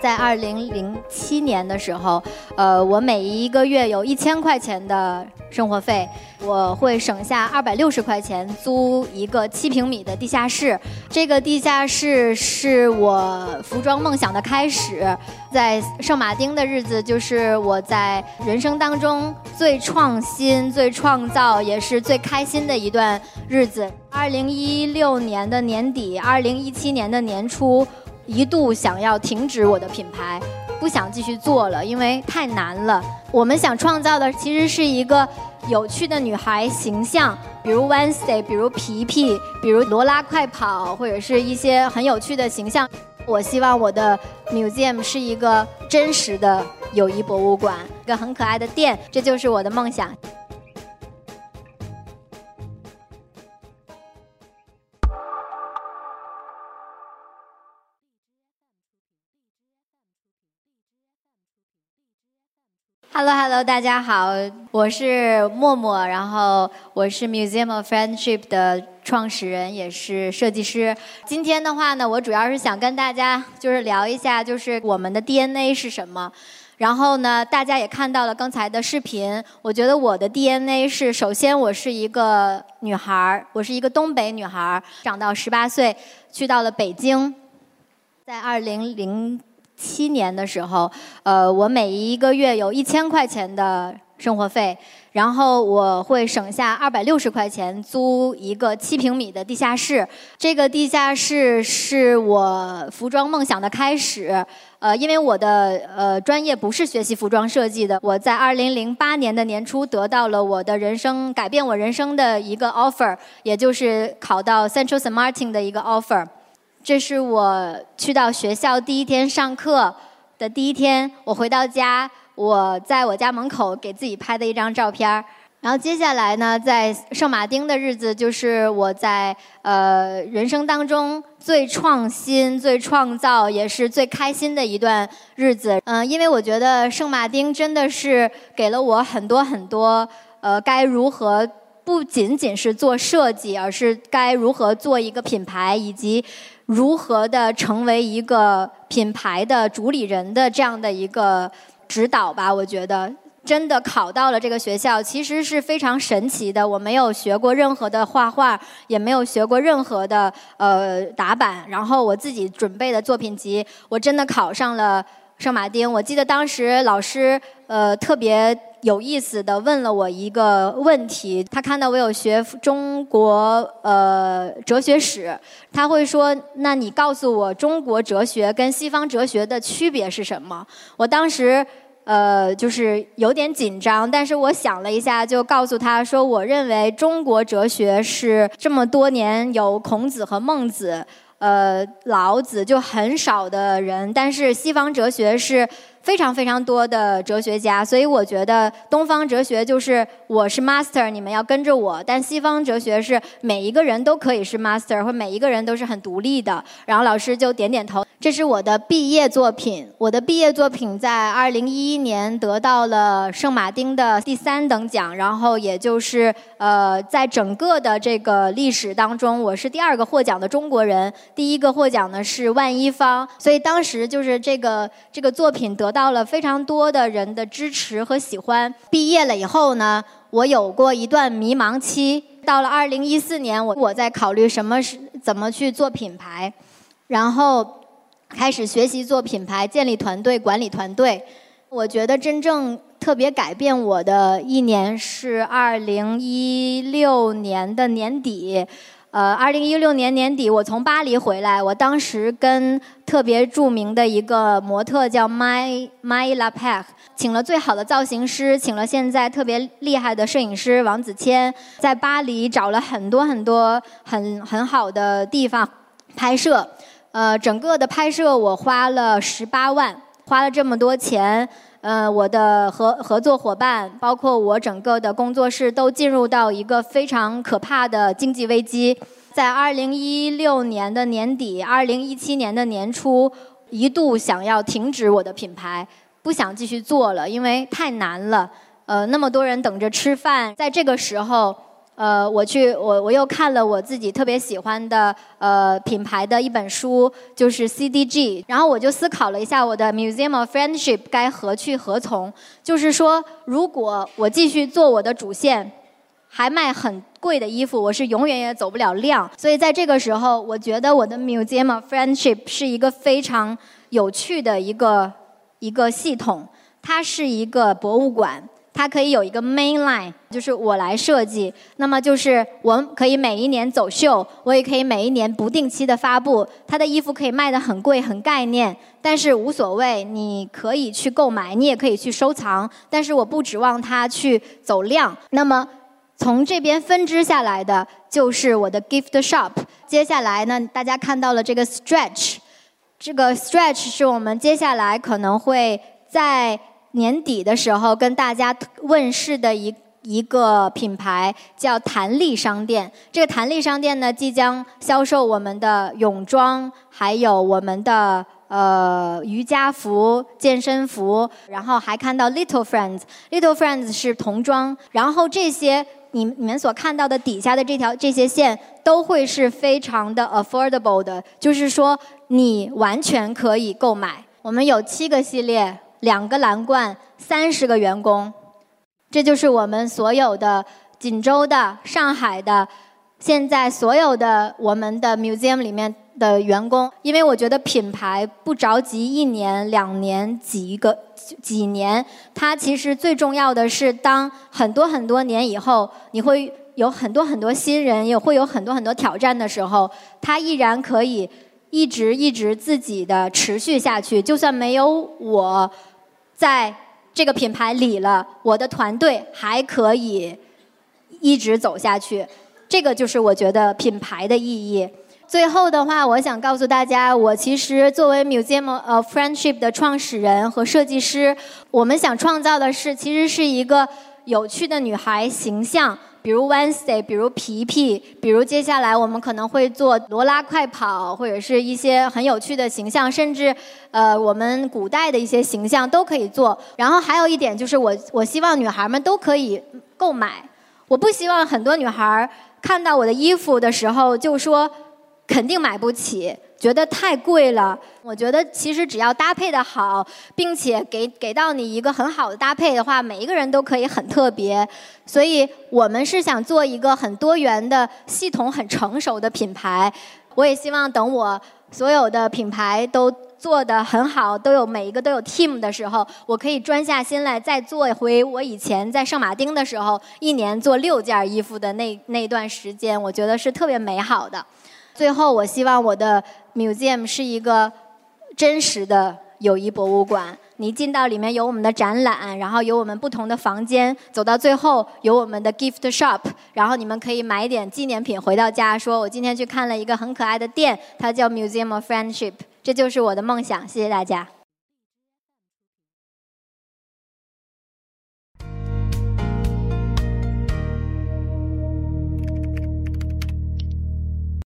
在二零零七年的时候，呃，我每一个月有一千块钱的生活费，我会省下二百六十块钱租一个七平米的地下室。这个地下室是我服装梦想的开始。在圣马丁的日子，就是我在人生当中最创新、最创造，也是最开心的一段日子。二零一六年的年底，二零一七年的年初。一度想要停止我的品牌，不想继续做了，因为太难了。我们想创造的其实是一个有趣的女孩形象，比如 Wednesday，比如皮皮，比如罗拉快跑，或者是一些很有趣的形象。我希望我的 museum 是一个真实的友谊博物馆，一个很可爱的店，这就是我的梦想。Hello，Hello，大家好，我是默默，然后我是 Museum of Friendship 的创始人，也是设计师。今天的话呢，我主要是想跟大家就是聊一下，就是我们的 DNA 是什么。然后呢，大家也看到了刚才的视频，我觉得我的 DNA 是，首先我是一个女孩儿，我是一个东北女孩儿，长到十八岁，去到了北京，在二零零。七年的时候，呃，我每一个月有一千块钱的生活费，然后我会省下二百六十块钱租一个七平米的地下室。这个地下室是我服装梦想的开始。呃，因为我的呃专业不是学习服装设计的，我在二零零八年的年初得到了我的人生改变我人生的一个 offer，也就是考到 Central Saint Martin 的一个 offer。这是我去到学校第一天上课的第一天，我回到家，我在我家门口给自己拍的一张照片然后接下来呢，在圣马丁的日子，就是我在呃人生当中最创新、最创造，也是最开心的一段日子。嗯，因为我觉得圣马丁真的是给了我很多很多，呃，该如何不仅仅是做设计，而是该如何做一个品牌，以及。如何的成为一个品牌的主理人的这样的一个指导吧？我觉得真的考到了这个学校，其实是非常神奇的。我没有学过任何的画画，也没有学过任何的呃打板，然后我自己准备的作品集，我真的考上了圣马丁。我记得当时老师呃特别。有意思的问了我一个问题，他看到我有学中国呃哲学史，他会说：“那你告诉我中国哲学跟西方哲学的区别是什么？”我当时呃就是有点紧张，但是我想了一下，就告诉他说：“我认为中国哲学是这么多年有孔子和孟子，呃老子就很少的人，但是西方哲学是。”非常非常多的哲学家，所以我觉得东方哲学就是我是 master，你们要跟着我；但西方哲学是每一个人都可以是 master，或每一个人都是很独立的。然后老师就点点头。这是我的毕业作品，我的毕业作品在二零一一年得到了圣马丁的第三等奖，然后也就是呃，在整个的这个历史当中，我是第二个获奖的中国人，第一个获奖的是万一方，所以当时就是这个这个作品得到了非常多的人的支持和喜欢。毕业了以后呢，我有过一段迷茫期，到了二零一四年，我我在考虑什么是怎么去做品牌，然后。开始学习做品牌，建立团队，管理团队。我觉得真正特别改变我的一年是二零一六年的年底。呃，二零一六年年底，我从巴黎回来，我当时跟特别著名的一个模特叫 My My La p a c 请了最好的造型师，请了现在特别厉害的摄影师王子谦，在巴黎找了很多很多很很好的地方拍摄。呃，整个的拍摄我花了十八万，花了这么多钱，呃，我的合合作伙伴，包括我整个的工作室，都进入到一个非常可怕的经济危机。在二零一六年的年底，二零一七年的年初，一度想要停止我的品牌，不想继续做了，因为太难了。呃，那么多人等着吃饭，在这个时候。呃，我去我我又看了我自己特别喜欢的呃品牌的一本书，就是 CDG，然后我就思考了一下我的 Museum of Friendship 该何去何从。就是说，如果我继续做我的主线，还卖很贵的衣服，我是永远也走不了量。所以在这个时候，我觉得我的 Museum of Friendship 是一个非常有趣的一个一个系统，它是一个博物馆。它可以有一个 main line，就是我来设计。那么就是我可以每一年走秀，我也可以每一年不定期的发布。它的衣服可以卖的很贵，很概念，但是无所谓，你可以去购买，你也可以去收藏。但是我不指望它去走量。那么从这边分支下来的就是我的 gift shop。接下来呢，大家看到了这个 stretch，这个 stretch 是我们接下来可能会在。年底的时候，跟大家问世的一一个品牌叫弹力商店。这个弹力商店呢，即将销售我们的泳装，还有我们的呃瑜伽服、健身服，然后还看到 Little Friends。Little Friends 是童装，然后这些你你们所看到的底下的这条这些线都会是非常的 affordable 的，就是说你完全可以购买。我们有七个系列。两个蓝罐，三十个员工，这就是我们所有的锦州的、上海的，现在所有的我们的 museum 里面的员工。因为我觉得品牌不着急一年、两年、几个几年，它其实最重要的是，当很多很多年以后，你会有很多很多新人，也会有很多很多挑战的时候，它依然可以一直一直自己的持续下去，就算没有我。在这个品牌里了，我的团队还可以一直走下去，这个就是我觉得品牌的意义。最后的话，我想告诉大家，我其实作为 Museum of Friendship 的创始人和设计师，我们想创造的是，其实是一个有趣的女孩形象。比如 Wednesday，比如皮皮，比如接下来我们可能会做罗拉快跑，或者是一些很有趣的形象，甚至呃我们古代的一些形象都可以做。然后还有一点就是，我我希望女孩们都可以购买，我不希望很多女孩看到我的衣服的时候就说肯定买不起。觉得太贵了，我觉得其实只要搭配的好，并且给给到你一个很好的搭配的话，每一个人都可以很特别。所以我们是想做一个很多元的系统、很成熟的品牌。我也希望等我所有的品牌都做得很好，都有每一个都有 team 的时候，我可以专下心来再做回我以前在圣马丁的时候，一年做六件衣服的那那段时间，我觉得是特别美好的。最后，我希望我的 museum 是一个真实的友谊博物馆。你进到里面有我们的展览，然后有我们不同的房间，走到最后有我们的 gift shop，然后你们可以买点纪念品回到家，说我今天去看了一个很可爱的店，它叫 Museum of Friendship。这就是我的梦想。谢谢大家。